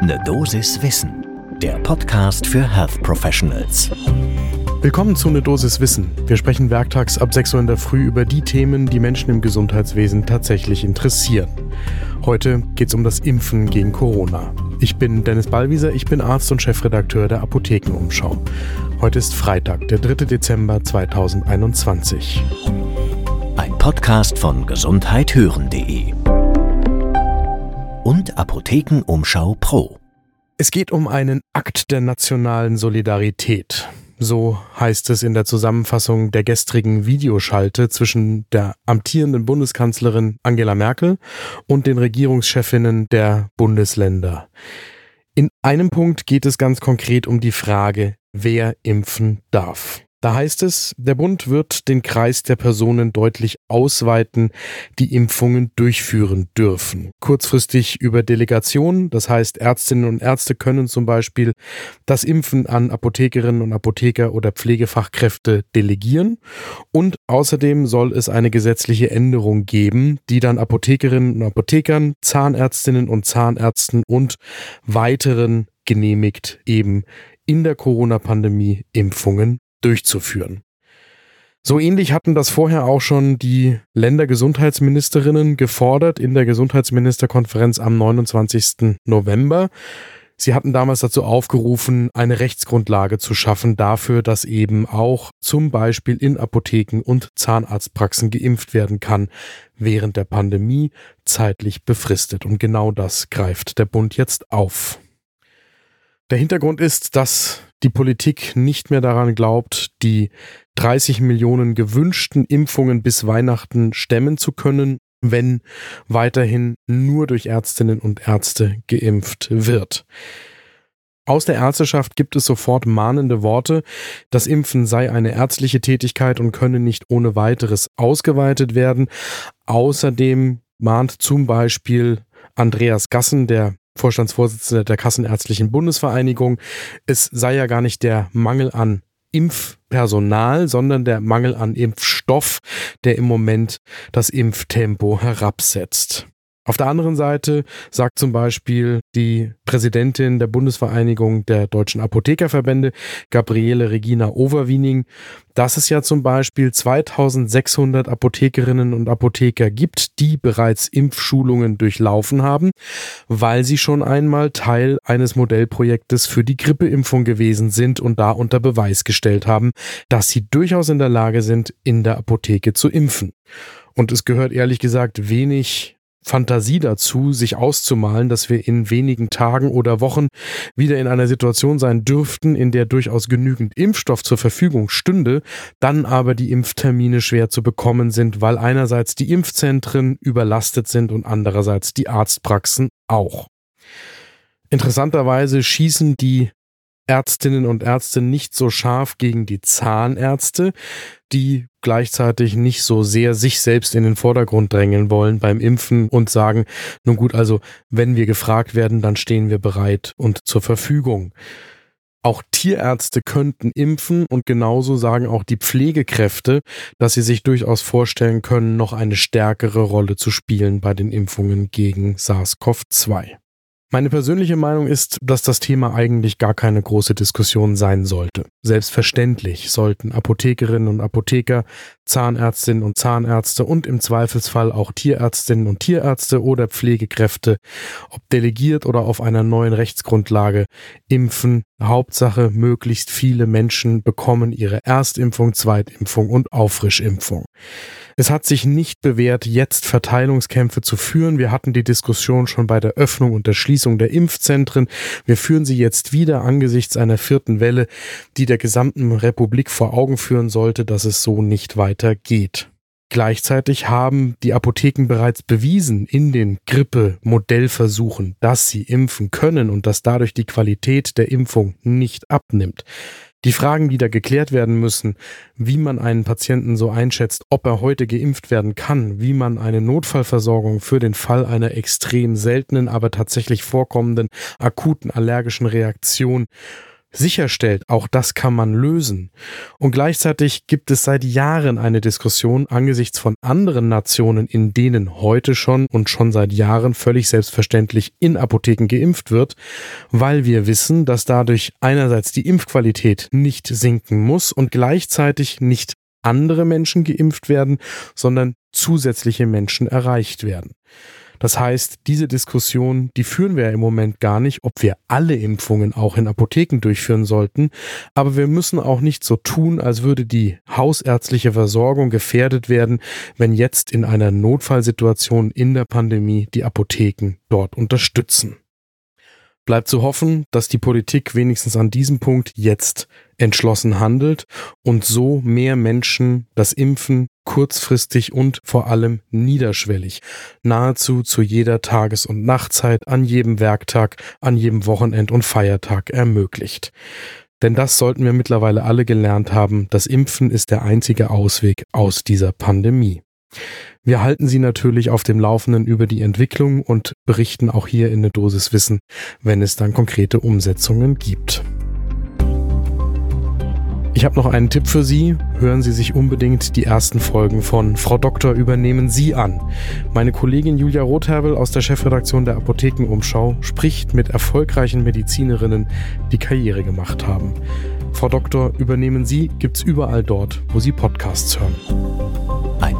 Ne Dosis Wissen, der Podcast für Health Professionals. Willkommen zu Ne Dosis Wissen. Wir sprechen werktags ab 6 Uhr in der Früh über die Themen, die Menschen im Gesundheitswesen tatsächlich interessieren. Heute geht es um das Impfen gegen Corona. Ich bin Dennis Ballwieser, ich bin Arzt und Chefredakteur der Apothekenumschau. Heute ist Freitag, der 3. Dezember 2021. Ein Podcast von gesundheithören.de und Apothekenumschau Pro. Es geht um einen Akt der nationalen Solidarität. So heißt es in der Zusammenfassung der gestrigen Videoschalte zwischen der amtierenden Bundeskanzlerin Angela Merkel und den Regierungschefinnen der Bundesländer. In einem Punkt geht es ganz konkret um die Frage, wer impfen darf. Da heißt es, der Bund wird den Kreis der Personen deutlich ausweiten, die Impfungen durchführen dürfen. Kurzfristig über Delegation, das heißt Ärztinnen und Ärzte können zum Beispiel das Impfen an Apothekerinnen und Apotheker oder Pflegefachkräfte delegieren. Und außerdem soll es eine gesetzliche Änderung geben, die dann Apothekerinnen und Apothekern, Zahnärztinnen und Zahnärzten und weiteren genehmigt, eben in der Corona-Pandemie Impfungen durchzuführen. So ähnlich hatten das vorher auch schon die Ländergesundheitsministerinnen gefordert in der Gesundheitsministerkonferenz am 29. November. Sie hatten damals dazu aufgerufen, eine Rechtsgrundlage zu schaffen dafür, dass eben auch zum Beispiel in Apotheken und Zahnarztpraxen geimpft werden kann, während der Pandemie zeitlich befristet. Und genau das greift der Bund jetzt auf. Der Hintergrund ist, dass die Politik nicht mehr daran glaubt, die 30 Millionen gewünschten Impfungen bis Weihnachten stemmen zu können, wenn weiterhin nur durch Ärztinnen und Ärzte geimpft wird. Aus der Ärzteschaft gibt es sofort mahnende Worte, das Impfen sei eine ärztliche Tätigkeit und könne nicht ohne weiteres ausgeweitet werden. Außerdem mahnt zum Beispiel Andreas Gassen, der Vorstandsvorsitzender der Kassenärztlichen Bundesvereinigung. Es sei ja gar nicht der Mangel an Impfpersonal, sondern der Mangel an Impfstoff, der im Moment das Impftempo herabsetzt. Auf der anderen Seite sagt zum Beispiel die Präsidentin der Bundesvereinigung der deutschen Apothekerverbände, Gabriele Regina Overwiening, dass es ja zum Beispiel 2600 Apothekerinnen und Apotheker gibt, die bereits Impfschulungen durchlaufen haben, weil sie schon einmal Teil eines Modellprojektes für die Grippeimpfung gewesen sind und da unter Beweis gestellt haben, dass sie durchaus in der Lage sind, in der Apotheke zu impfen. Und es gehört ehrlich gesagt wenig Fantasie dazu, sich auszumalen, dass wir in wenigen Tagen oder Wochen wieder in einer Situation sein dürften, in der durchaus genügend Impfstoff zur Verfügung stünde, dann aber die Impftermine schwer zu bekommen sind, weil einerseits die Impfzentren überlastet sind und andererseits die Arztpraxen auch. Interessanterweise schießen die Ärztinnen und Ärzte nicht so scharf gegen die Zahnärzte, die gleichzeitig nicht so sehr sich selbst in den Vordergrund drängen wollen beim Impfen und sagen, nun gut, also wenn wir gefragt werden, dann stehen wir bereit und zur Verfügung. Auch Tierärzte könnten impfen und genauso sagen auch die Pflegekräfte, dass sie sich durchaus vorstellen können, noch eine stärkere Rolle zu spielen bei den Impfungen gegen SARS-CoV-2. Meine persönliche Meinung ist, dass das Thema eigentlich gar keine große Diskussion sein sollte. Selbstverständlich sollten Apothekerinnen und Apotheker, Zahnärztinnen und Zahnärzte und im Zweifelsfall auch Tierärztinnen und Tierärzte oder Pflegekräfte, ob delegiert oder auf einer neuen Rechtsgrundlage, impfen. Hauptsache, möglichst viele Menschen bekommen ihre Erstimpfung, Zweitimpfung und Auffrischimpfung. Es hat sich nicht bewährt, jetzt Verteilungskämpfe zu führen. Wir hatten die Diskussion schon bei der Öffnung und der Schließung der Impfzentren. Wir führen sie jetzt wieder angesichts einer vierten Welle, die der gesamten Republik vor Augen führen sollte, dass es so nicht weitergeht. Gleichzeitig haben die Apotheken bereits bewiesen in den Grippe-Modellversuchen, dass sie impfen können und dass dadurch die Qualität der Impfung nicht abnimmt. Die Fragen, die da geklärt werden müssen, wie man einen Patienten so einschätzt, ob er heute geimpft werden kann, wie man eine Notfallversorgung für den Fall einer extrem seltenen, aber tatsächlich vorkommenden akuten allergischen Reaktion sicherstellt, auch das kann man lösen. Und gleichzeitig gibt es seit Jahren eine Diskussion angesichts von anderen Nationen, in denen heute schon und schon seit Jahren völlig selbstverständlich in Apotheken geimpft wird, weil wir wissen, dass dadurch einerseits die Impfqualität nicht sinken muss und gleichzeitig nicht andere Menschen geimpft werden, sondern zusätzliche Menschen erreicht werden. Das heißt, diese Diskussion, die führen wir ja im Moment gar nicht, ob wir alle Impfungen auch in Apotheken durchführen sollten. Aber wir müssen auch nicht so tun, als würde die hausärztliche Versorgung gefährdet werden, wenn jetzt in einer Notfallsituation in der Pandemie die Apotheken dort unterstützen. Bleibt zu hoffen, dass die Politik wenigstens an diesem Punkt jetzt entschlossen handelt und so mehr Menschen das Impfen kurzfristig und vor allem niederschwellig, nahezu zu jeder Tages- und Nachtzeit, an jedem Werktag, an jedem Wochenend und Feiertag ermöglicht. Denn das sollten wir mittlerweile alle gelernt haben, das Impfen ist der einzige Ausweg aus dieser Pandemie. Wir halten Sie natürlich auf dem Laufenden über die Entwicklung und berichten auch hier in der Dosis Wissen, wenn es dann konkrete Umsetzungen gibt. Ich habe noch einen Tipp für Sie. Hören Sie sich unbedingt die ersten Folgen von Frau Doktor übernehmen Sie an. Meine Kollegin Julia Rotherbel aus der Chefredaktion der Apothekenumschau spricht mit erfolgreichen Medizinerinnen, die Karriere gemacht haben. Frau Doktor übernehmen Sie gibt's überall dort, wo Sie Podcasts hören.